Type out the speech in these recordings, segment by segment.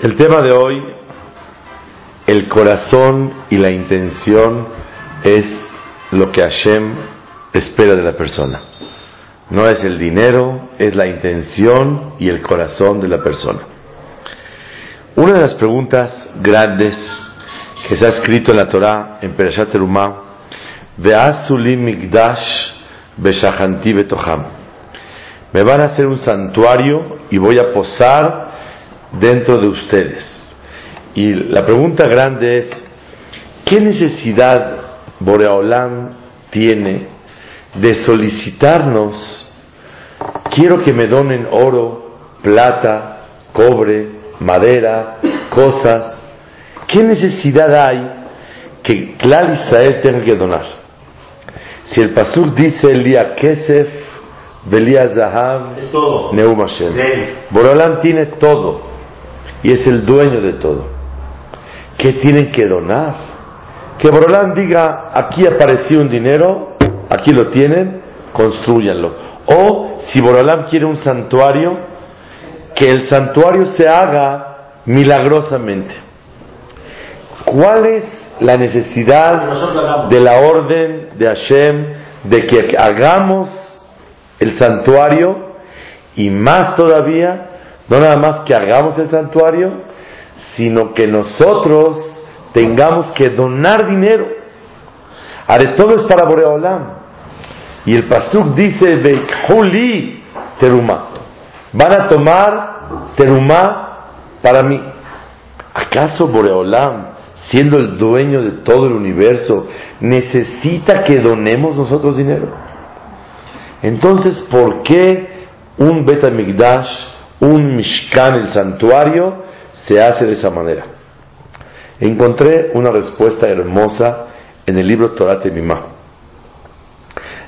El tema de hoy, el corazón y la intención es lo que Hashem espera de la persona. No es el dinero, es la intención y el corazón de la persona. Una de las preguntas grandes que se ha escrito en la Torah, en Perashat Beshahanti Betoham. Me van a hacer un santuario y voy a posar dentro de ustedes. Y la pregunta grande es, ¿qué necesidad Boreolam tiene de solicitarnos, quiero que me donen oro, plata, cobre, madera, cosas? ¿Qué necesidad hay que Clar Israel tenga que donar? Si el Pasuk dice el día Kesef, Belia Zahav, Neum Hashem. Boreolam tiene todo y es el dueño de todo. ¿Qué tienen que donar? Que Borolam diga, aquí apareció un dinero, aquí lo tienen, construyanlo. O si Borolam quiere un santuario, que el santuario se haga milagrosamente. ¿Cuál es la necesidad de la orden de Hashem de que hagamos el santuario y más todavía no nada más que hagamos el santuario, sino que nosotros tengamos que donar dinero. Haré todo es para Boreolam. Y el Pasuk dice, Huli teruma. Van a tomar teruma para mí. ¿Acaso Boreolam, siendo el dueño de todo el universo, necesita que donemos nosotros dinero? Entonces, ¿por qué un Betamigdash un Mishkan, el santuario, se hace de esa manera. Encontré una respuesta hermosa en el libro Torah Temimá.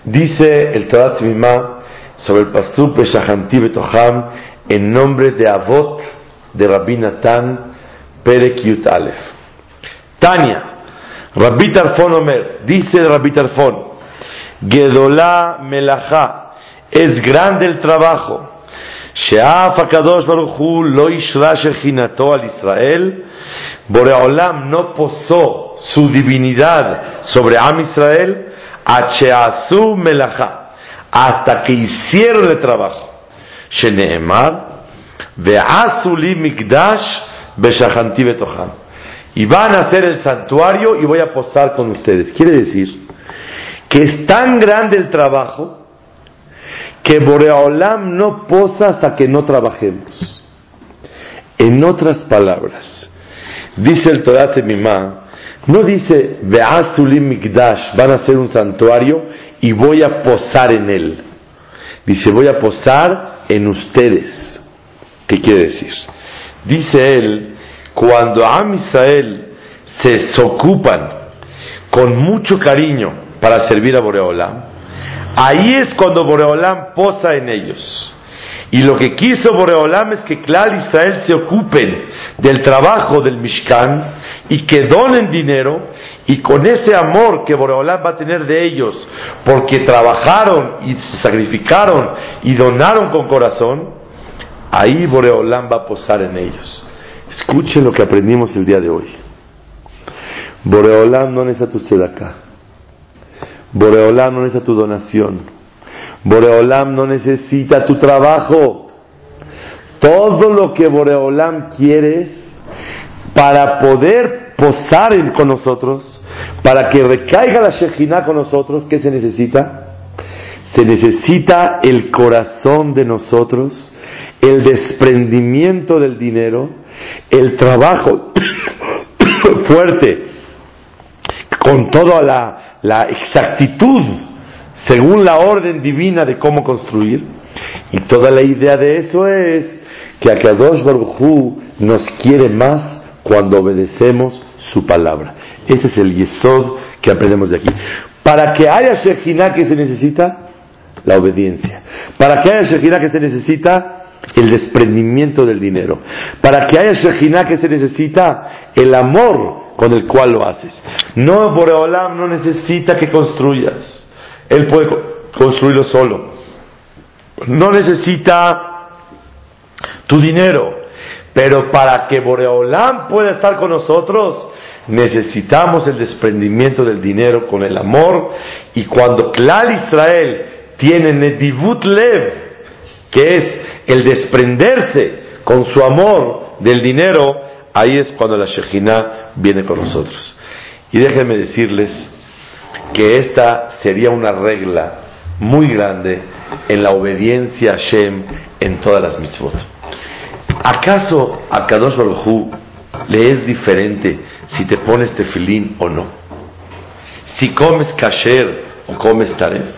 Dice el Torah Temimá sobre el Pasuk Beshahanti Betoham en nombre de Avot de Rabbi Natan Perek Yut Aleph. Tania, Rabbi Tarfon Omer, dice Rabbi Tarfon, Gedolá Melachá, es grande el trabajo שאף הקדוש ברוך הוא לא אישרה שכינתו al Israel, Boreolam no posó su divinidad sobre Am Israel, Acheazu Melacha, hasta que hicieron el trabajo. Sheneemar, Ve'azu li mikdash Beshachanti betocham. Y van a hacer el santuario y voy a posar con ustedes. Quiere decir que es tan grande el trabajo que Boreolam no posa hasta que no trabajemos. En otras palabras, dice el Torah Temimá, no dice Be'azulim Mikdash, van a hacer un santuario y voy a posar en él. Dice, voy a posar en ustedes. ¿Qué quiere decir? Dice él, cuando Am Israel se ocupan con mucho cariño para servir a Boreolam, Ahí es cuando Boreolam posa en ellos. Y lo que quiso Boreolam es que Clar Israel se ocupen del trabajo del Mishkan y que donen dinero y con ese amor que Boreolam va a tener de ellos porque trabajaron y se sacrificaron y donaron con corazón, ahí Boreolam va a posar en ellos. Escuchen lo que aprendimos el día de hoy. Boreolam no necesita tu. Boreolam no necesita tu donación. Boreolam no necesita tu trabajo. Todo lo que Boreolam quiere para poder posar con nosotros, para que recaiga la Shejina con nosotros, ¿qué se necesita? Se necesita el corazón de nosotros, el desprendimiento del dinero, el trabajo fuerte, con toda la exactitud según la orden divina de cómo construir. Y toda la idea de eso es que Akadosh Baruj Hu nos quiere más cuando obedecemos su palabra. Ese es el yesod que aprendemos de aquí. Para que haya Shekhinah que se necesita, la obediencia. Para que haya Shekhinah que se necesita, el desprendimiento del dinero. Para que haya Shekhinah que se necesita, el amor con el cual lo haces. No, Boreolam no necesita que construyas. Él puede construirlo solo. No necesita tu dinero. Pero para que Boreolam pueda estar con nosotros, necesitamos el desprendimiento del dinero con el amor. Y cuando Klal Israel tiene Nedivut Lev, que es el desprenderse con su amor del dinero, ahí es cuando la Shekhinah viene con nosotros. Y déjenme decirles que esta sería una regla muy grande en la obediencia a Shem en todas las mitzvot. ¿Acaso a Kadosh Baruj le es diferente si te pones tefilín o no? Si comes kasher o comes taref.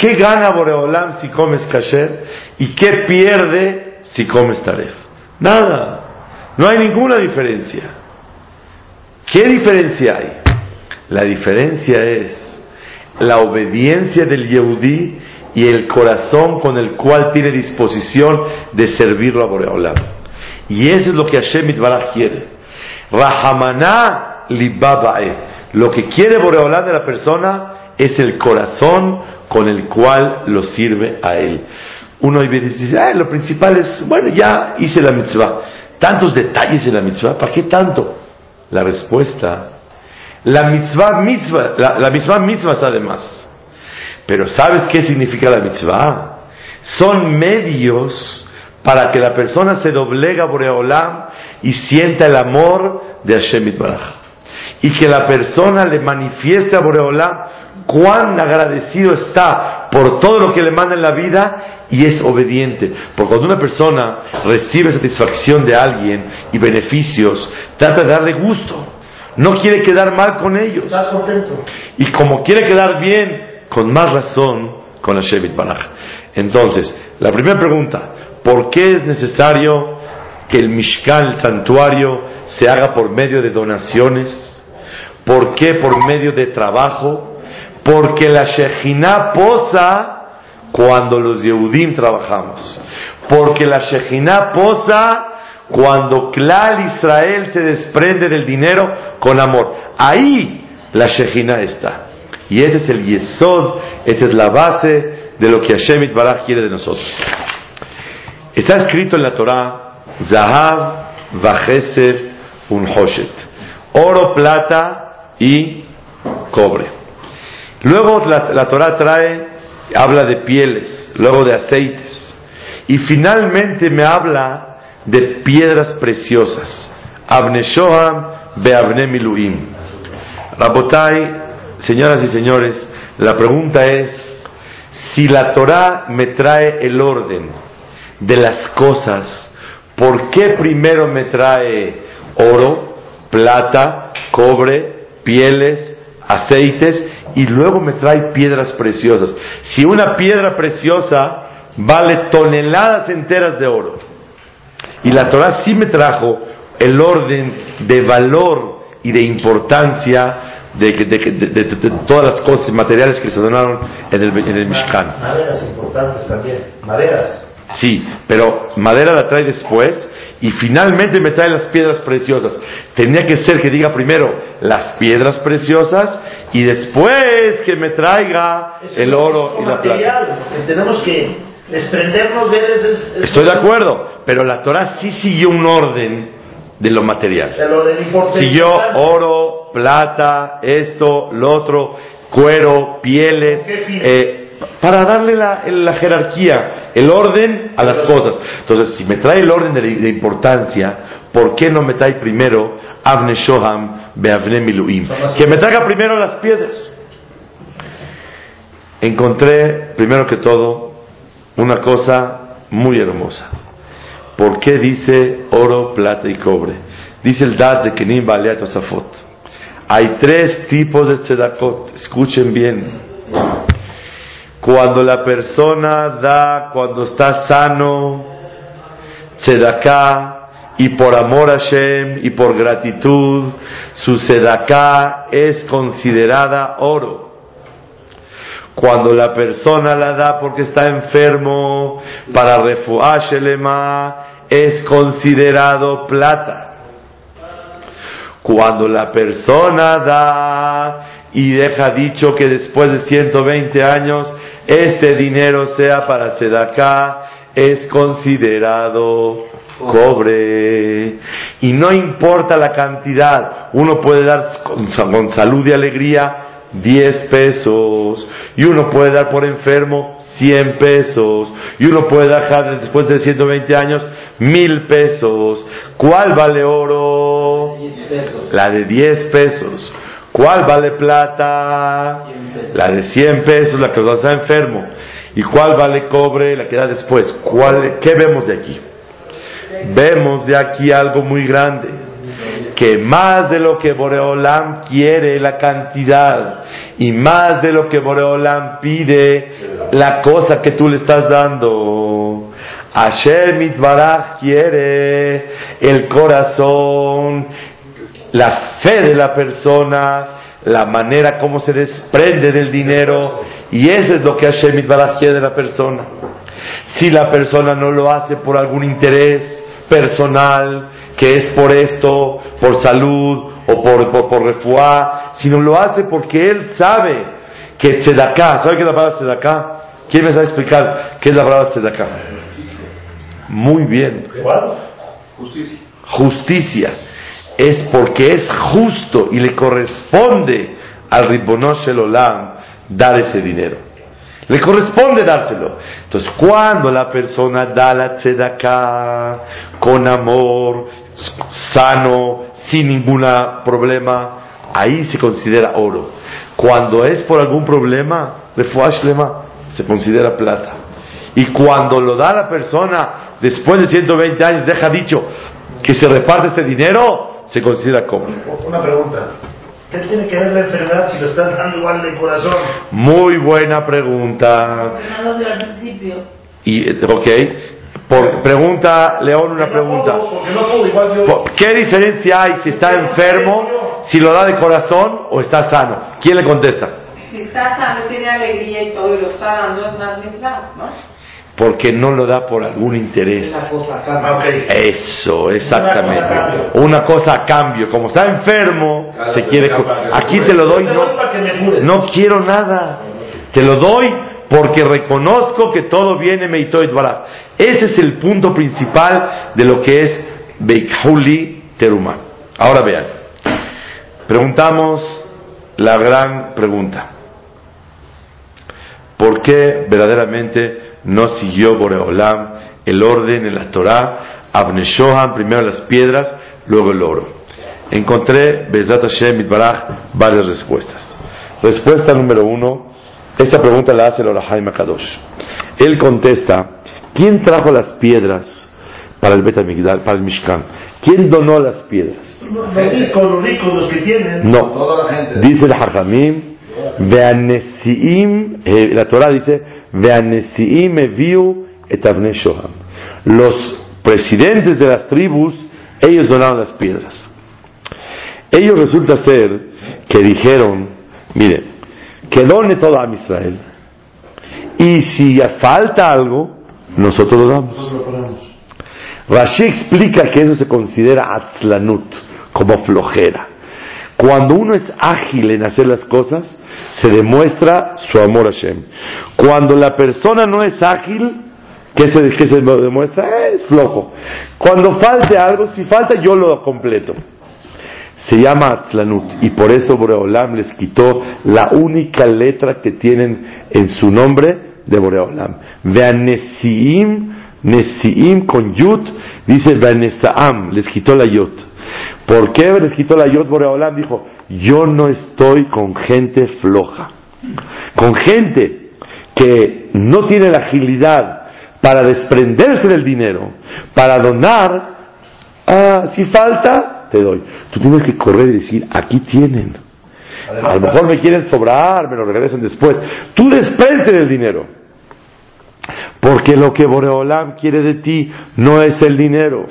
¿Qué gana Boreolam si comes kasher? ¿Y qué pierde si comes taref? Nada. No hay ninguna diferencia. ¿Qué diferencia hay? La diferencia es la obediencia del Yehudí y el corazón con el cual tiene disposición de servirlo a Boreolam. Y eso es lo que Hashem Itbaraj quiere. Rahamana libabae. Lo que quiere Boreolam de la persona es el corazón con el cual lo sirve a él. Uno dice, ah, lo principal es, bueno, ya hice la mitzvah. Tantos detalles en la mitzvah, ¿para qué tanto? La respuesta, la mitzvah mitzvah, la, la mitzvah mitzvah además. Pero ¿sabes qué significa la mitzvah? Son medios para que la persona se doblega a Boreolam y sienta el amor de Hashem Itbaraj. Y que la persona le manifieste a Boreolam cuán agradecido está por todo lo que le manda en la vida y es obediente. Porque cuando una persona recibe satisfacción de alguien y beneficios, trata de darle gusto. No quiere quedar mal con ellos. Está contento. Y como quiere quedar bien, con más razón con el Shevit Baraj. Entonces, la primera pregunta, ¿por qué es necesario que el Mishkan, el santuario, se haga por medio de donaciones? ¿Por qué por medio de trabajo? Porque la Shejinah posa cuando los Yehudim trabajamos. Porque la Shejinah posa cuando Klal Israel se desprende del dinero con amor. Ahí la Shejinah está. Y este es el yesod, esta es la base de lo que Hashem Baraj quiere de nosotros. Está escrito en la Torah, Zahav, Vajeser, Unhoshet. Oro, plata y cobre. Luego la, la Torah trae, habla de pieles, luego de aceites. Y finalmente me habla de piedras preciosas. Abne Shoham, Beabne Miluim. Rabotai, señoras y señores, la pregunta es, si la Torah me trae el orden de las cosas, ¿por qué primero me trae oro, plata, cobre, pieles, aceites y luego me trae piedras preciosas? Si una piedra preciosa vale toneladas enteras de oro, y la Torah sí me trajo el orden de valor y de importancia de, de, todas las cosas materiales que se donaron en el, en el Mishkan. Maderas importantes también, maderas. Sí, pero madera la trae después y finalmente me trae las piedras preciosas. Tenía que ser que diga primero las piedras preciosas y después que me traiga el oro y la plata. Tenemos que desprendernos de él. Estoy de acuerdo, pero la Torah sí siguió un orden de lo material. Siguió oro, plata, esto, lo otro, cuero, pieles, eh, para darle la, la, jerarquía, el orden a las cosas. Entonces, si me trae el orden de, importancia, ¿por qué no me trae primero Avne Shoham Beavne Miluim? Que me traiga primero las piedras. Encontré, primero que todo, una cosa muy hermosa. ¿Por qué dice oro, plata y cobre? Dice el Dad de Kenim Baleat Osafot. Hay tres tipos de tzedakot, escuchen bien. Cuando la persona da, cuando está sano, tzedaká, y por amor a Hashem y por gratitud, su tzedaká es considerada oro. Cuando la persona la da porque está enfermo, para refuah es considerado plata. Cuando la persona da y deja dicho que después de 120 años este dinero sea para Sedaká, es considerado cobre. Y no importa la cantidad, uno puede dar con, salud y alegría 10 pesos, y uno puede dar por enfermo 100 pesos, y uno puede dejar después de 120 años mil pesos. ¿Cuál vale oro? La de 10 pesos. ¿Cuál vale plata? La de 100 pesos, la que está enfermo. ¿Y cuál vale cobre? La que da después. ¿Cuál, ¿Qué vemos de aquí? Vemos de aquí algo muy grande. Que más de lo que Boreolam quiere la cantidad y más de lo que Boreolam pide la cosa que tú le estás dando. Hashem Mitbaraj quiere el corazón la fe de la persona, la manera como se desprende del dinero, y eso es lo que Hashem quiere de la persona. Si la persona no lo hace por algún interés personal, que es por esto, por salud o por, por, por sino lo hace porque él sabe que tzedaká, ¿sabe qué es la palabra tzedaká? ¿Quién me sabe explicar qué es la palabra tzedaká? Muy bien. Justicia. Justicia es porque es justo y le corresponde al Ribonosh el Olam dar ese dinero. Le corresponde dárselo. Entonces, cuando la persona da la tzedakah con amor, sano, sin ningún problema, ahí se considera oro. Cuando es por algún problema, se considera plata. Y cuando lo da la persona, después de 120 años, deja dicho que se reparte este dinero, se considera como. Una pregunta. ¿Qué tiene que ver la enfermedad si lo estás dando igual de corazón? Muy buena pregunta. No lo al principio. Y, ok. Por, pregunta, León, una pregunta. ¿Qué diferencia hay si está enfermo, si lo da de corazón o está sano? ¿Quién le contesta? Si está sano, tiene alegría y todo y lo está dando, es más ¿no? Porque no lo da por algún interés. Eso, exactamente. Una cosa a cambio. Como está enfermo, se quiere. Aquí te lo doy, no, no quiero nada. Te lo doy porque reconozco que todo viene Meitoit Barak. Ese es el punto principal de lo que es Beikhuli Teruma. Ahora vean. Preguntamos la gran pregunta. ¿Por qué verdaderamente no siguió Boreolam el orden en la Torah, Abneshohan, primero las piedras, luego el oro. Encontré, Bezat Hashem Itbaraj, varias respuestas. Respuesta número uno, esta pregunta la hace el Orahaim Kadosh. Él contesta, ¿quién trajo las piedras para el Betamigdal, para el Mishkan? ¿Quién donó las piedras? Los ricos, los ricos, los que tienen. No, dice el Hajamim, Veanesiim, eh, la Torah dice, los presidentes de las tribus, ellos donaron las piedras. Ellos resulta ser que dijeron, mire, que done todo a Israel. Y si falta algo, nosotros lo damos. Rashi explica que eso se considera atzlanut, como flojera. Cuando uno es ágil en hacer las cosas, se demuestra su amor a Hashem. Cuando la persona no es ágil, ¿qué se, qué se demuestra? Es flojo. Cuando falte algo, si falta, yo lo completo. Se llama Atzlanut y por eso Boreolam les quitó la única letra que tienen en su nombre de Boreolam. Vean Nesiim, Nesiim con Yut, dice Veanesaam, les quitó la Yut. ¿Por qué les quitó la Yod Boreolam? Dijo, yo no estoy con gente floja, con gente que no tiene la agilidad para desprenderse del dinero, para donar, ah, si falta, te doy. Tú tienes que correr y decir, aquí tienen. A lo mejor me quieren sobrar, me lo regresan después. Tú desprende del dinero. Porque lo que Boreolam quiere de ti no es el dinero,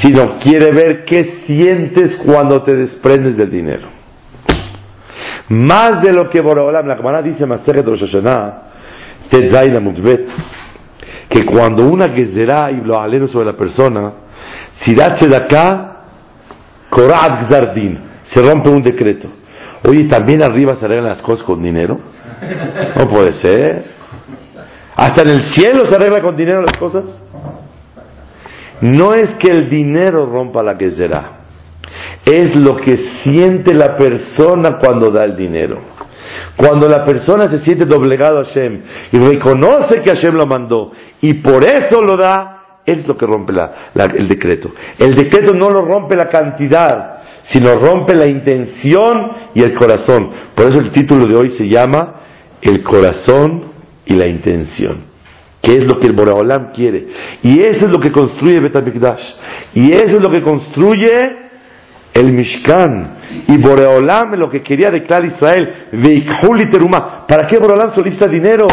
sino quiere ver qué sientes cuando te desprendes del dinero. Más de lo que Boreolam, la Gemara dice Maseret Rosh Hashanah, Tetzaina Mutbet, que cuando una gezerá y lo alero sobre la persona, si da acá, Korat Gzardin, se rompe un decreto. Oye, ¿también arriba se arreglan las cosas con dinero? No puede ser. ¿Hasta en el cielo se arregla con dinero las cosas? No es que el dinero rompa la que será. Es lo que siente la persona cuando da el dinero. Cuando la persona se siente doblegado a Hashem y reconoce que Hashem lo mandó y por eso lo da, es lo que rompe el decreto. El decreto no lo rompe la cantidad, sino rompe la intención y el corazón. Por eso el título de hoy se llama El corazón y la intención. Que es lo que el Boraholam quiere. Y eso es lo que construye Betamikdash. Y eso es lo que construye el Mishkan. Y Boreolam lo que quería declarar Israel, Teruma. ¿Para qué Boreolam solicita dinero?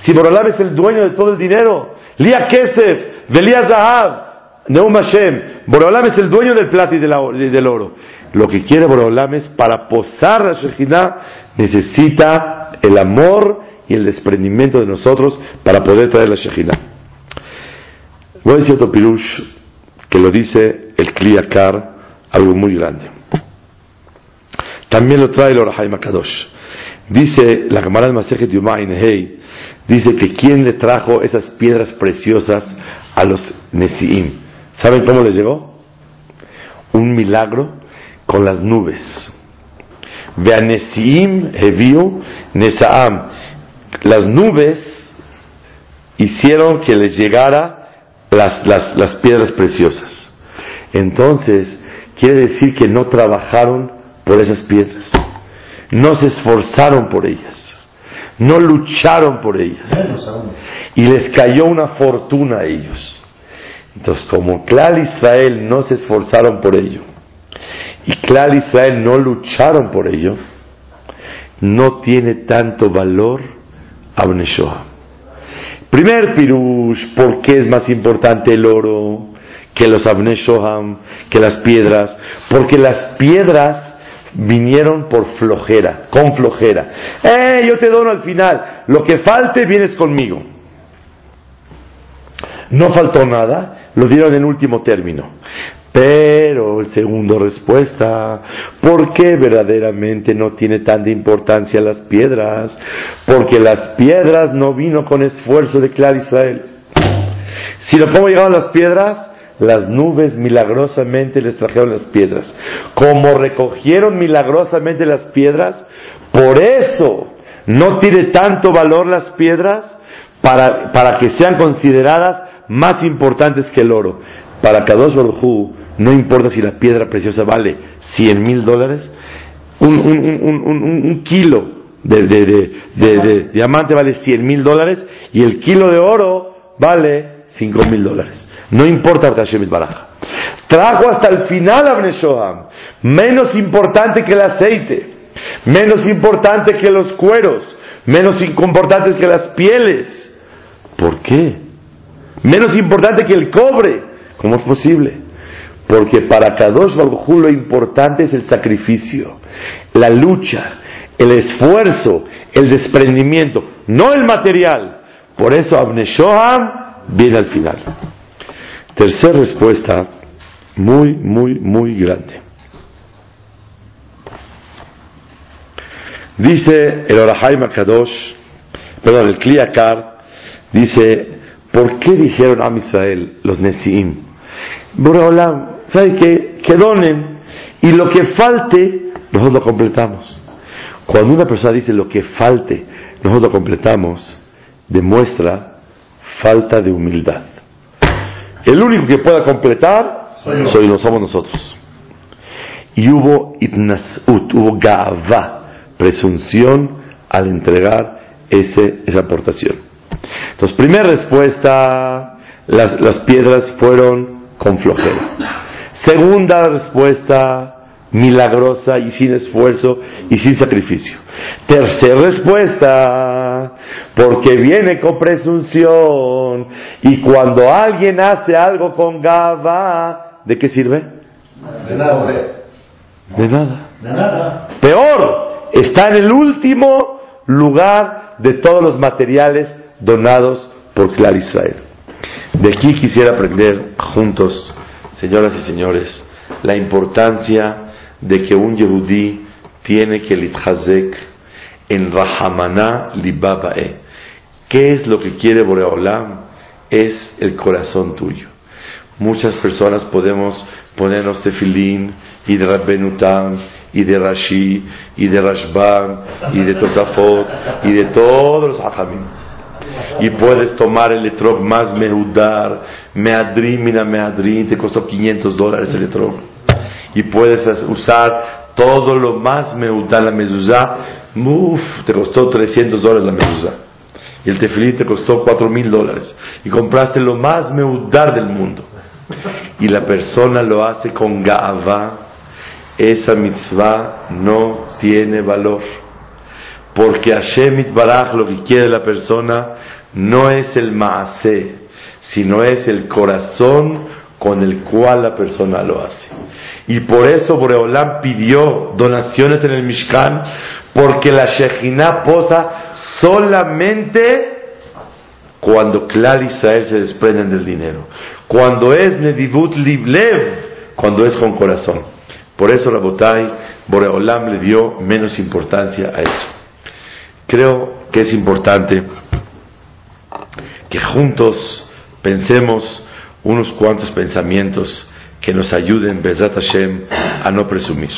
Si Boreolam es el dueño de todo el dinero. Lía Kesef, Velia Zahab, Neum Hashem. Boreolam es el dueño del plata y del oro. Lo que quiere Boreolam es para posar la Shekhinah, necesita el amor y el desprendimiento de nosotros para poder traer la Shekhinah. Voy a decir otro pirush que lo dice el Kliyakar, algo muy grande. También lo trae el Orahai Makadosh. Dice la Gemara de Masejet Yumain Hei, dice que quién le trajo esas piedras preciosas a los Nesiim. ¿Saben cómo les llegó? Un milagro con las nubes. Veanesiim Heviu Nesaam las nubes hicieron que les llegara las, las, piedras preciosas. Entonces, quiere decir que no trabajaron por esas piedras, no se esforzaron por ellas, no lucharon por ellas, y les cayó una fortuna a ellos. Entonces, como Clar Israel no se esforzaron por ello, y Clar Israel no lucharon por ello, no tiene tanto valor Abneshoa. Primer pirush, ¿por qué es más importante el oro que los Abneshoham, que las piedras? Porque las piedras vinieron por flojera, con flojera. ¡Eh, yo te dono al final! Lo que falte, vienes conmigo. No faltó nada, lo dieron en último término. Pero el segundo respuesta, ¿por qué verdaderamente no tiene tanta importancia las piedras? Porque las piedras no vino con esfuerzo de Clar Israel. Si lo cómo llegaron las piedras, las nubes milagrosamente les trajeron las piedras. Como recogieron milagrosamente las piedras, por eso no tiene tanto valor las piedras para, para que sean consideradas más importantes que el oro. Para Kadosh Baruj no importa si la piedra preciosa vale 100 mil dólares, un, kilo de, diamante vale 100 mil dólares y el kilo de oro vale 5 mil dólares. No importa Baraja. Trajo hasta el final a menos importante que el aceite, menos importante que los cueros, menos importantes que las pieles. ¿Por qué? Menos importante que el cobre. ¿Cómo es posible? Porque para Kadosh Baruj lo importante es el sacrificio, la lucha, el esfuerzo, el desprendimiento, no el material. Por eso Abneshoham viene al final. Tercera respuesta, muy, muy, muy grande. Dice el Orahaim Kadosh, perdón, el Kliakar, dice, ¿por qué dijeron a Israel los Nesiim? Boreolam, ¿sabe qué? Que donen y lo que falte, nosotros lo completamos. Cuando una persona dice lo que falte, nosotros lo completamos, demuestra falta de humildad. El único que pueda completar soy, no somos nosotros. Y hubo itnasut, hubo gava, presunción al entregar ese, esa aportación. Entonces, primera respuesta, las, las piedras fueron con flojera. Segunda respuesta, milagrosa y sin esfuerzo y sin sacrificio. Tercera respuesta, porque viene con presunción y cuando alguien hace algo con gaba, ¿de qué sirve? De nada. De nada. De nada. Peor, está en el último lugar de todos los materiales donados por Clar Israel. De aquí quisiera aprender juntos, señoras y señores, la importancia de que un Yehudí tiene que litchazek en Rahamana Libabae. ¿Qué es lo que quiere Boreolam? Es el corazón tuyo. Muchas personas podemos ponernos tefilín y de Rabbenutam y de Rashi y de Rashbam y de Tosafot y de todos los hajamim. Y puedes tomar el etrog más mehudar, meadrin, meadrin, te costó 500 dólares el etrog y puedes usar todo lo más meudá la mezuzá. Uf, te costó 300 dólares la mezuzá. Y el tefilín te costó 4 mil dólares. Y compraste lo más meudar del mundo. Y la persona lo hace con gaava. Esa mitzvah no tiene valor. Porque Hashem Baraj lo que quiere la persona no es el maase, sino es el corazón con el cual la persona lo hace. Y por eso Boreolam pidió donaciones en el Mishkan, porque la Shejina posa solamente cuando Klal Israel se desprenden del dinero. Cuando es Nedivut Liblev, cuando es con corazón. Por eso la Botai, Boreolam le dio menos importancia a eso. Creo que es importante que juntos pensemos unos cuantos pensamientos que nos ayuden, Bezat Hashem, a no presumir.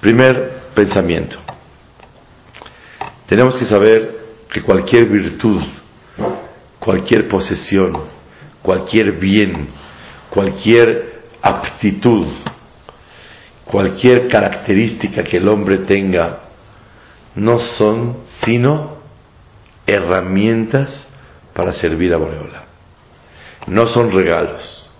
Primer pensamiento. Tenemos que saber que cualquier virtud, cualquier posesión, cualquier bien, cualquier aptitud, cualquier característica que el hombre tenga, no son sino herramientas para servir a Boreola. No son regalos.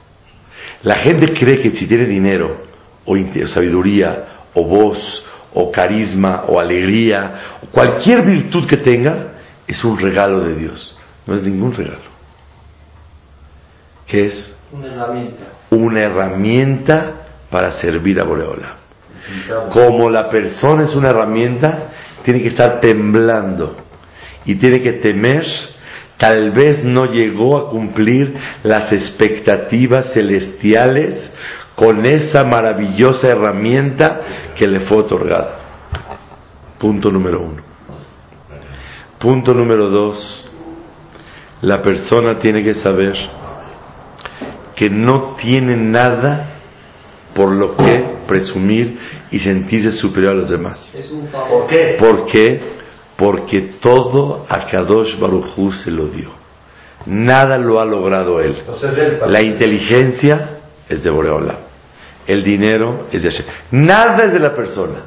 La gente cree que si tiene dinero, o sabiduría, o voz, o carisma, o alegría, o cualquier virtud que tenga, es un regalo de Dios. No es ningún regalo. ¿Qué es? Una herramienta. Una herramienta para servir a Boreola. Como la persona es una herramienta, tiene que estar temblando y tiene que temer tal vez no llegó a cumplir las expectativas celestiales con esa maravillosa herramienta que le fue otorgada. Punto número uno. Punto número dos. La persona tiene que saber que no tiene nada por lo que presumir y sentirse superior a los demás. Es un favor. ¿Por qué? ¿Por qué? Porque todo a Kadosh Barujú se lo dio. Nada lo ha logrado él. Entonces él La inteligencia es de Boreola. El dinero es de Hashem. Nada es de la persona.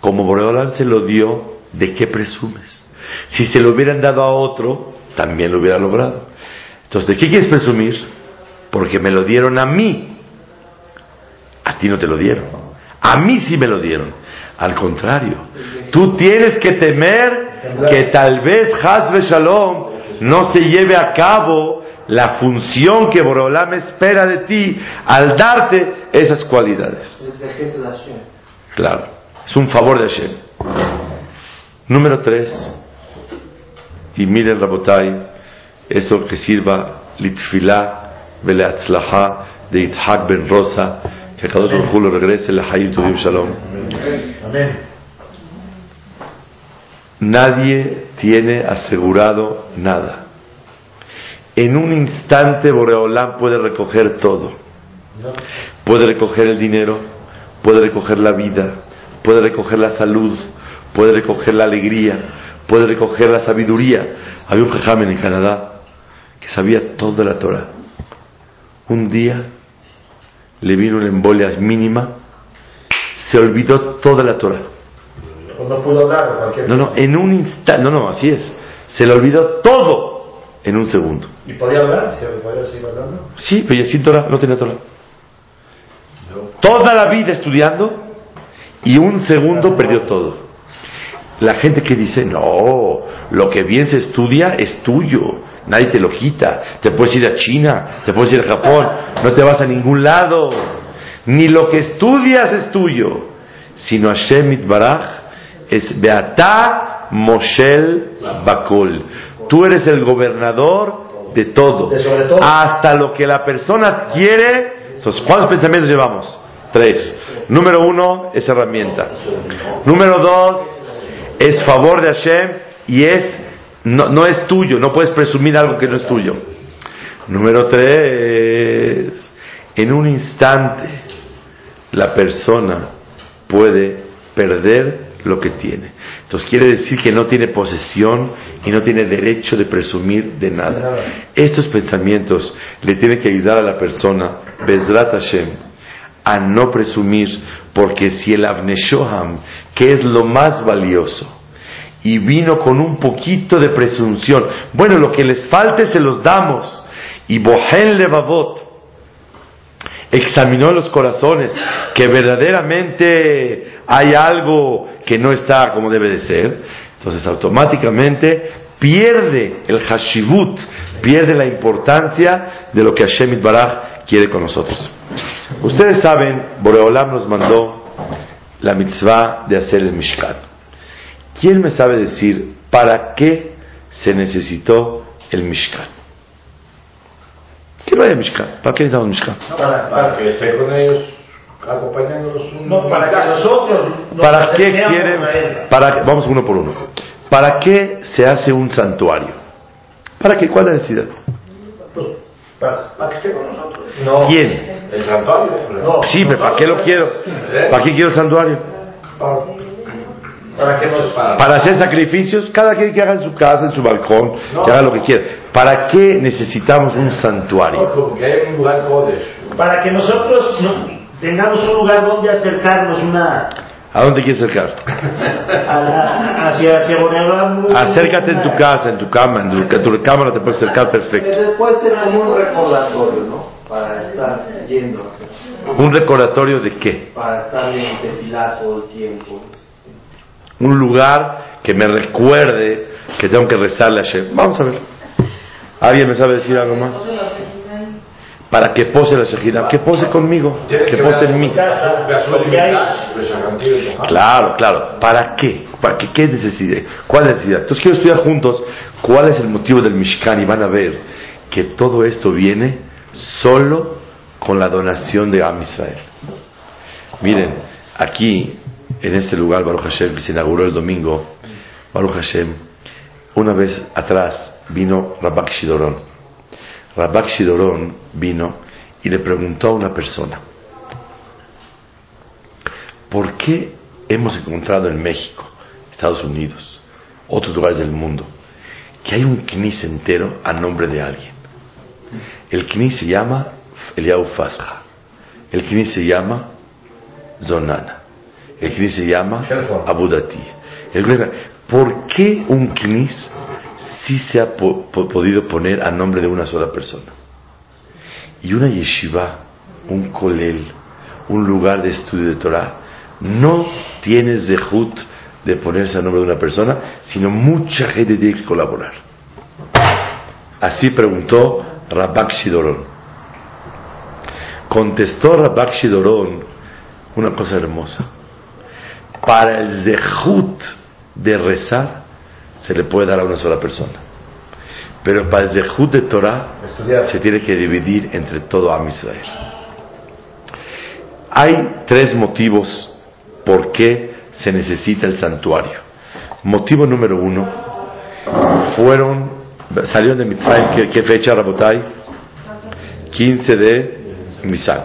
Como Boreola se lo dio, ¿de qué presumes? Si se lo hubieran dado a otro, también lo hubiera logrado. Entonces, ¿de qué quieres presumir? Porque me lo dieron a mí. A ti no te lo dieron. A mí sí me lo dieron. Al contrario, tú tienes que temer que tal vez Hazbe Shalom no se lleve a cabo la función que Borolam espera de ti al darte esas cualidades. Claro, es un favor de Hashem. Número tres, y miren Rabotai, eso que sirva litfilá veleatzlahá de Yitzhak ben Rosa, que regrese la Hayim Tuvim Shalom. Nadie tiene asegurado nada. En un instante Boreolam puede recoger todo. Puede recoger el dinero, puede recoger la vida, puede recoger la salud, puede recoger la alegría, puede recoger la sabiduría. Había un jajamen en Canadá que sabía toda la Torah. Un día le vino una embolia mínima, se olvidó toda la Torah. O no pudo hablar cualquier No, no, en un instante, no, no, así es. Se le olvidó todo en un segundo. ¿Y podía hablar? ¿Sí, ¿Podía seguir hablando? Sí, pero ya sin Torah, no tenía Torah. toda la vida estudiando y un segundo perdió todo. La gente que dice, no, lo que bien se estudia es tuyo, nadie te lo quita, te puedes ir a China, te puedes ir a Japón, no te vas a ningún lado, ni lo que estudias es tuyo, sino Hashem Itbaraj es Beata Moshel Bakol. Tú eres el gobernador de todo. hasta lo que la persona quiere. Entonces, ¿cuántos pensamientos llevamos? Tres. Número uno es herramienta. Número dos es favor de Hashem y es no, no es tuyo, no puedes presumir algo que no es tuyo. Número tres, en un instante la persona puede perder lo que tiene. Entonces quiere decir que no tiene posesión y no tiene derecho de presumir de nada. Estos pensamientos le tienen que ayudar a la persona, Bezrat Hashem, a no presumir, porque si el Avneshoham, que es lo más valioso, y vino con un poquito de presunción, bueno, lo que les falte se los damos, y Bohen Levavot, examinó los corazones, que verdaderamente hay algo que no está como debe de ser, entonces automáticamente pierde el hashivut, pierde la importancia de lo que Hashem Baraj quiere con nosotros. Ustedes saben, Boreolam nos mandó la mitzvah de hacer el Mishkan. ¿Quién me sabe decir para qué se necesitó el Mishkan? ¿Qué vaya Mishkan? ¿Para qué necesitamos Mishkan? Para, Para que esté con ellos, acompañándolos un no, para que nosotros nos ¿Para qué quieren? a. Para, vamos uno por uno. ¿Para qué se hace un santuario? ¿Para qué? ¿Cuál es la necesidad? Pues, para, Para que esté con nosotros. no, ¿Quién? El santuario. No. Sí, pero ¿para qué lo quiero? ¿Para qué quiero el santuario? para que nos Para hacer sacrificios, cada quien que haga en su casa, en su balcón, que haga lo que quiera. ¿Para qué necesitamos un santuario? Porque hay un lugar para que nosotros no- tengamos un lugar donde acercarnos una ¿A dónde quieres acercar? a la- hacia hacia. Acércate en tu casa, en tu cama, en tu, en tu cámara te puedes acercar perfecto. Pero puede ser como un recordatorio, ¿no? Para estar yendo, ¿Un recordatorio de qué? para estar en todo el tiempo. Un lugar que me recuerde que tengo que rezarle a Hashem. Vamos a ver. ¿Alguien me sabe decir algo más? Para que pose la Shekhinah, que pose conmigo, que pose en mí. Claro, claro. ¿Para qué? ¿Para qué? ¿Qué necesidad? ¿Cuál es la necesidad? Entonces quiero estudiar juntos cuál es el motivo del Mishkan y van a ver que todo esto viene solo con la donación de Am Israel. Miren, aquí, en este lugar, Baruch Hashem, que se inauguró el domingo, Baruch Hashem, una vez atrás vino Rabak Shidorón. Rabak Shidorón vino y le preguntó a una persona, ¿por qué hemos encontrado en México, Estados Unidos, otros lugares del mundo, que hay un knis entero a nombre de alguien? El knis se llama Eliyahu Fasja, el knis se llama Zonana, el knis se llama Abudati. El- ¿Por qué un knis sí se ha po- po- podido poner a nombre de una sola persona? Y una yeshiva, un kolel, un lugar de estudio de Torah, no tiene zehut de ponerse a nombre de una persona, sino mucha gente tiene que colaborar. Así preguntó Rabak Shidorón. Contestó Rabak Shidorón una cosa hermosa. Para el zehut de rezar se le puede dar a una sola persona. Pero para el zehut de Torah Estudiar. se tiene que dividir entre todo Am Israel. Hay tres motivos por qué se necesita el santuario. Motivo número uno, fueron, salieron de Mitzrayim, ¿qué, qué fecha, Rabotai? 15 de Nisan.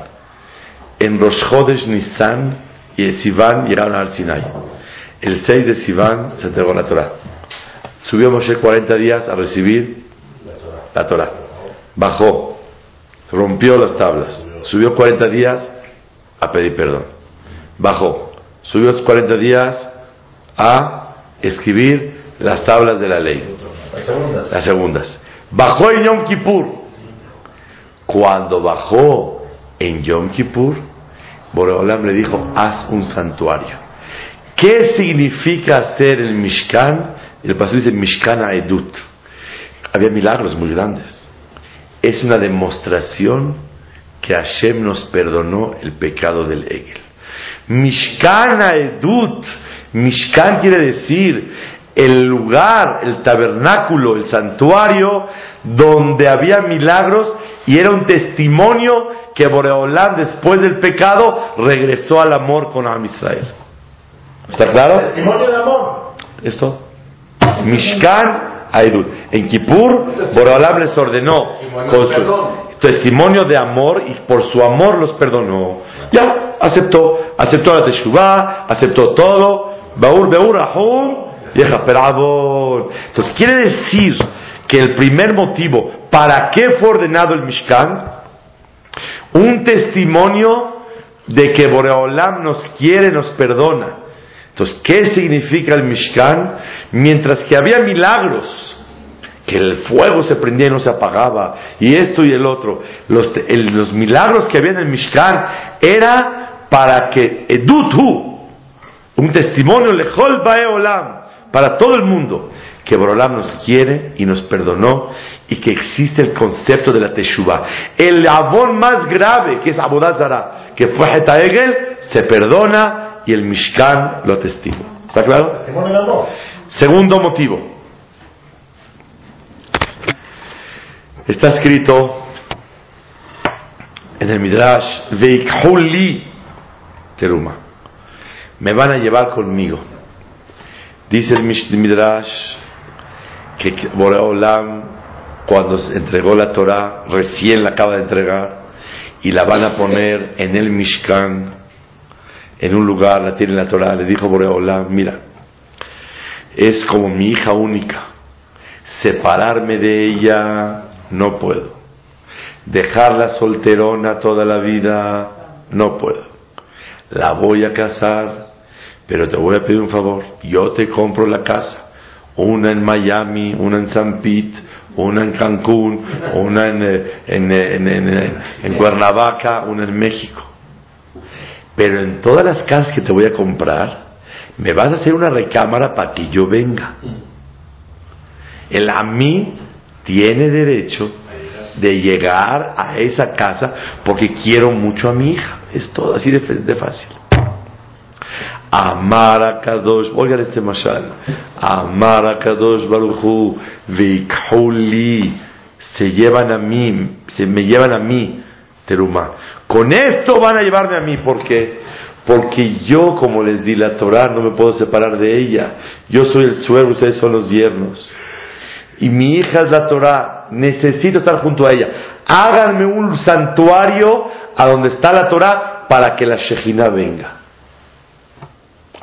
En Rosh Chodesh Nisan y Sivan llegaron al Sinai. El 6 de Sivan se entregó la Torah. Subió Moshe 40 días a recibir la Torah. Bajó, rompió las tablas. Subió 40 días a pedir perdón. Bajó, subió 40 días a escribir las tablas de la ley, Las segundas. las segundas. Bajó en Yom Kippur. Cuando bajó en Yom Kippur, Boreolam le dijo, haz un santuario. ¿Qué significa hacer el Mishkan? El pastor dice Mishkan Edut. Había milagros muy grandes. Es una demostración que Hashem nos perdonó el pecado del Egel. Mishkan Edut. Mishkan quiere decir el lugar, el tabernáculo, el santuario donde había milagros y era un testimonio que Boreolam después del pecado regresó al amor con Am Israel. ¿Está claro? Testimonio de amor. Eso. Mishkan Aedut. En Kippur, Boreolam les ordenó con su testimonio de amor y por su amor los perdonó. Ya, aceptó. Aceptó la Teshuvah, aceptó todo. Baur, Beur, Ahum, vieja, Entonces quiere decir que el primer motivo para qué fue ordenado el Mishkan, un testimonio de que Boreolam nos quiere, nos perdona. Entonces, ¿qué significa el Mishkan? Mientras que había milagros, que el fuego se prendía y no se apagaba, y esto y el otro, los, milagros que había en el Mishkan era para que Edutu, un testimonio, Lejol Baeolam, para todo el mundo, que Borolam nos quiere y nos perdonó y que existe el concepto de la Teshuvah. El abón más grave, que es Abodazara, que fue Hetaegel, se perdona y el Mishkan lo atestigua. ¿Está claro? Segundo motivo. Está escrito en el Midrash, Veikhuli Teruma. Me van a llevar conmigo. Dice el Midrash que Boreolam, cuando entregó la Torah, recién la acaba de entregar, y la van a poner en el Mishkan, en un lugar, la tiene la Torah, le dijo Boreolam, mira, es como mi hija única, separarme de ella no puedo, dejarla solterona toda la vida no puedo, la voy a casar, pero te voy a pedir un favor, yo te compro la casa, una en Miami, una en San Pete, una en Cancún, una en, eh, eh, en, en, en Cuernavaca, una en México. Pero en todas las casas que te voy a comprar, me vas a hacer una recámara para que yo venga. El a mí tiene derecho de llegar a esa casa porque quiero mucho a mi hija. Es todo así de fácil. Amar a Kadosh, oigan este mashal. Amar a Kadosh Baruchu, Vikhuli, se llevan a mí, se me llevan a mí, Teruma. Con esto van a llevarme a mí, ¿por qué? Porque yo, como les di la Torah, no me puedo separar de ella. Yo soy el suegro, ustedes son los yernos. Y mi hija es la Torah, necesito estar junto a ella. Háganme un santuario a donde está la Torah para que la Shejina venga.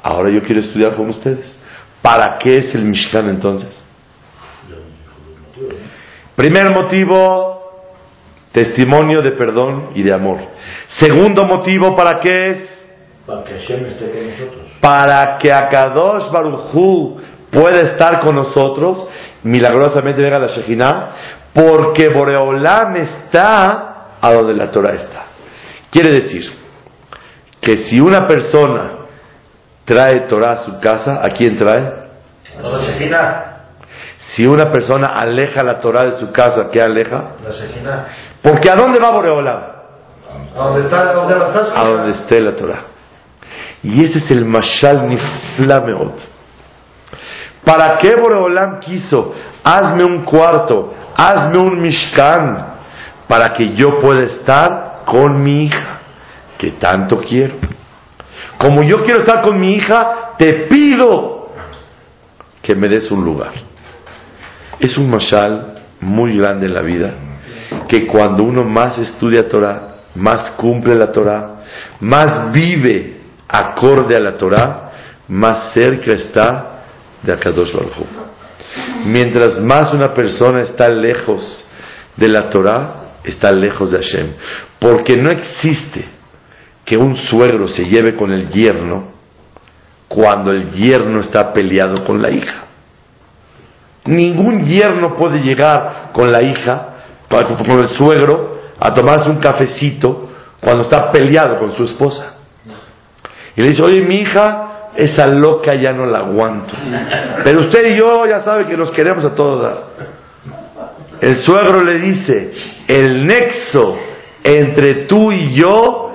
Ahora yo quiero estudiar con ustedes. ¿Para qué es el Mishkan entonces? Primer motivo, testimonio de perdón y de amor. Segundo motivo, ¿para qué es? Para que Hashem esté con nosotros. Para que Akadosh Baruchu pueda estar con nosotros, milagrosamente venga la Shekhinah, porque Boreolam está a donde la Torah está. Quiere decir que si una persona trae Torah a su casa, ¿a quién trae? La Shekhinah. Si una persona aleja la Torah de su casa, ¿qué aleja? La Shekhinah. Porque ¿a dónde va Boreolam? ¿A dónde está, a está su A donde esté la Torah. Y ese es el Mashal Niflameot. ¿Para qué Boreolam quiso? Hazme un cuarto, hazme un Mishkan, para que yo pueda estar con mi hija, que tanto quiero. Como yo quiero estar con mi hija, te pido que me des un lugar. Es un mashal muy grande en la vida, que cuando uno más estudia Torah, más cumple la Torah, más vive acorde a la Torah, más cerca está de Akadosh Baruj. Mientras más una persona está lejos de la Torah, está lejos de Hashem. Porque no existe que un suegro se lleve con el yerno cuando el yerno está peleado con la hija. Ningún yerno puede llegar con la hija, con el suegro, a tomarse un cafecito cuando está peleado con su esposa. Y le dice, oye, mi hija, esa loca ya no la aguanto. Pero usted y yo ya sabe que nos queremos a todos dar. El suegro le dice, el nexo entre tú y yo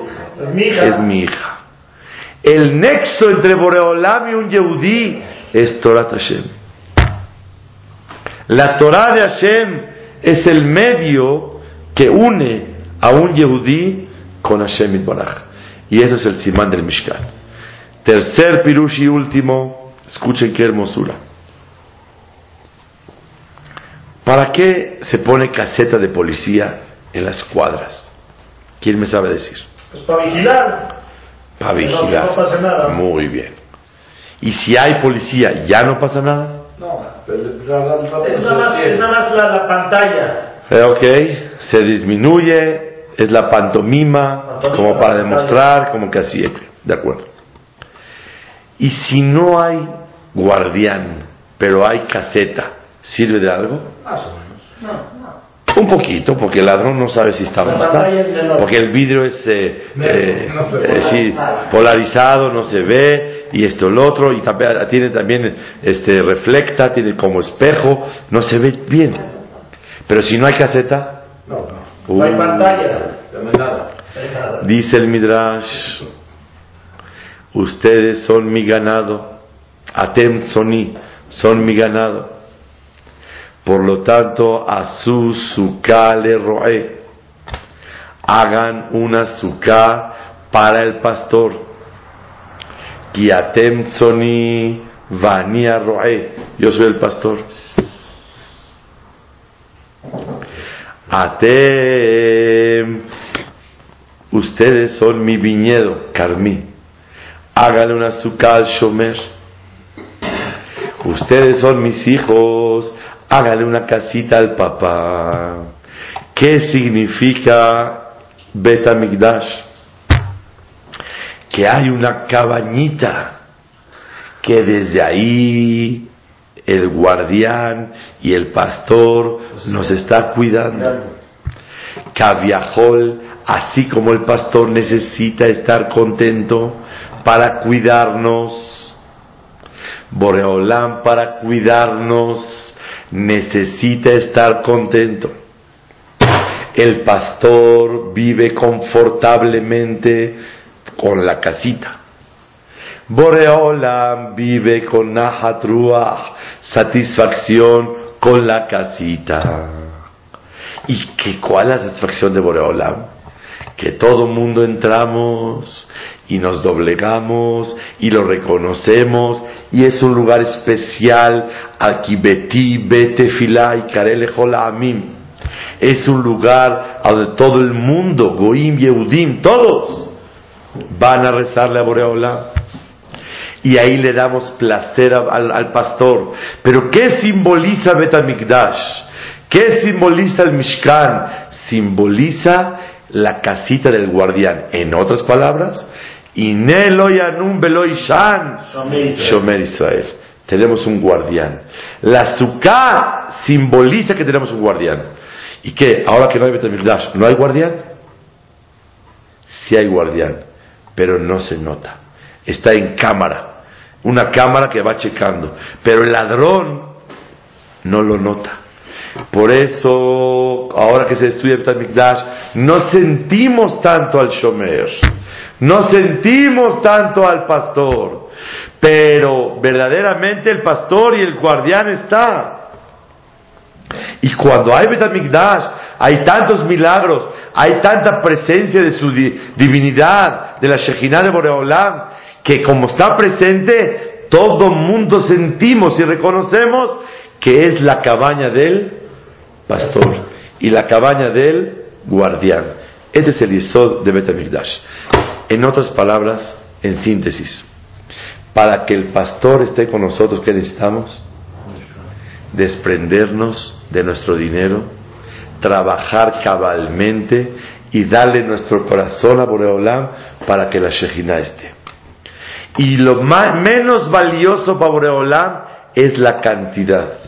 Es mi hija. El nexo entre Boreolam y un Yehudí es Torah Hashem. La Torah de Hashem es el medio que une a un Yehudí con Hashem Itbaraj. Y eso es el simán del Mishkan. Tercer pirush y último, escuchen qué hermosura. ¿Para qué se pone caseta de policía en las cuadras? ¿Quién me sabe decir? Pues para vigilar. Para No, vigilar. no pasa nada. Muy bien. Y si hay policía, ¿ya no pasa nada? No. Es nada más, es nada más la, la pantalla. Eh, ok, se disminuye, es la pantomima, Pantomima, como para demostrar, como que así, de acuerdo. Y si no hay guardián, pero hay caseta, ¿sirve de algo? Más o menos. Un poquito, porque el ladrón no sabe si está o no está. pantalla. Porque el vidrio es eh, eh, eh, sí, polarizado, no se ve, y esto, el otro, y también- tiene también, este, reflecta, tiene como espejo, no se ve bien. Pero si no hay caseta, No, no. No hay uh, pantalla. No hay nada. Dice el Midrash, ustedes son mi ganado, Atem Soni, son mi ganado. Por lo tanto, a su suká le roé. Hagan una suká para el pastor. Ki Atem Soni vania roé. Yo soy el pastor. Atem Ustedes son mi viñedo, Carmí. Háganle una azúcar al Shomer. Ustedes son mis hijos. Háganle una casita al papá. ¿Qué significa Betamigdash? Que hay una cabañita que desde ahí el guardián y el pastor nos está cuidando. Caviajol, así como el pastor necesita estar contento para cuidarnos, Boreolam para cuidarnos necesita estar contento. El pastor vive confortablemente con la casita. Boreolam vive con Nahat Ruach, satisfacción con la casita. ¿Y que, cuál es la satisfacción de Boreolam? Que todo mundo entramos y nos doblegamos y lo reconocemos y es un lugar especial. Aquí Betí, Bete Filá y Karele Amim. Es un lugar a donde todo el mundo, Goim, Yehudim, todos van a rezarle a Boreolam y ahí le damos placer al pastor. Pero ¿qué simboliza Betamikdash? ¿Qué simboliza el Mishkan? Simboliza la casita del guardián. En otras palabras, Shomer Israel. Tenemos un guardián. La Sukkah simboliza que tenemos un guardián. ¿Y qué? Ahora que no hay Betamikdash, ¿no hay guardián? Sí hay guardián, pero no se nota. Está en cámara. Una cámara que va checando. Pero el ladrón no lo nota. Por eso, ahora que se estudia Betamikdash, no sentimos tanto al Shomer. No sentimos tanto al pastor. Pero verdaderamente el pastor y el guardián está. Y cuando hay Betamigdash, hay tantos milagros, hay tanta presencia de su di- divinidad, de la Shekhinah de Boreolam, que como está presente, todo mundo sentimos y reconocemos que es la cabaña del pastor y la cabaña del guardián. Este es el Yesod de Betamigdash. En otras palabras, en síntesis, para que el pastor esté con nosotros, ¿qué necesitamos? desprendernos de nuestro dinero, trabajar cabalmente y darle nuestro corazón a Boreolam para que la Shejina esté. Y lo más, menos valioso para Boreolam es la cantidad.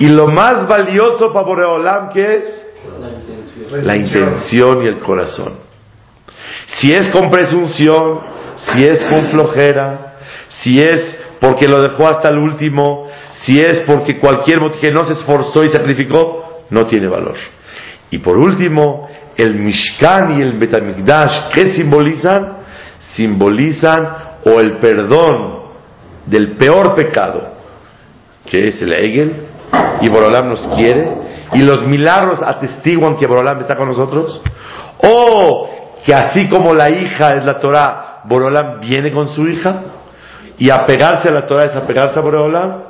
Y lo más valioso para Boreolam, ¿qué es? La intención y el corazón. Si es con presunción, si es con flojera, si es porque lo dejó hasta el último, si es porque cualquier motivo que no se esforzó y sacrificó, no tiene valor. Y por último, el Mishkan y el Betamikdash, ¿qué simbolizan? Simbolizan o el perdón del peor pecado, que es el Egel, y Borolam nos quiere, y los milagros atestiguan que Borolam está con nosotros, o que así como la hija es la Torah, Borolam viene con su hija, y apegarse a la Torah es apegarse a Borolam,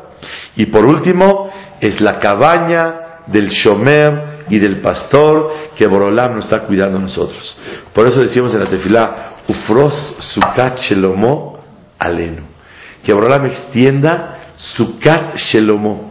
y por último, es la cabaña del Shomer y del pastor que Borolam nos está cuidando a nosotros. Por eso decimos en la tefilá, Ufros Sukat Shelomo Alenu. Que Borolam extienda Sukat Shelomo.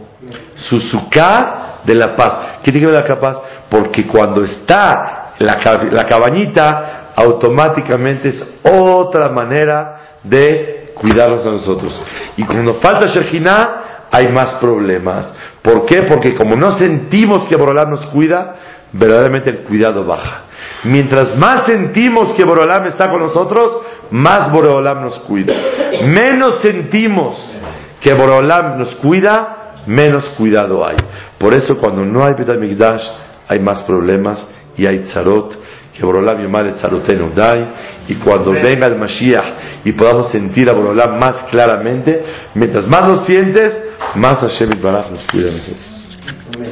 Su Sukat de la paz. ¿Qué tiene que ver la paz? Porque cuando está la, la cabañita, automáticamente es otra manera de cuidarnos a nosotros. Y cuando falta Shejinah, hay más problemas. ¿Por qué? Porque como no sentimos que Borolam nos cuida, verdaderamente el cuidado baja. Mientras más sentimos que Borolam está con nosotros, más Borolam nos cuida. Menos sentimos que Borolam nos cuida, menos cuidado hay. Por eso cuando no hay Betamigdash hay más problemas y hay tzarot que Borolam Yomar Tzarotenu Dai, y cuando venga el Mashiach y podamos sentir a Borolam más claramente, mientras más lo sientes, más Hashem Baraj nos cuida a nosotros.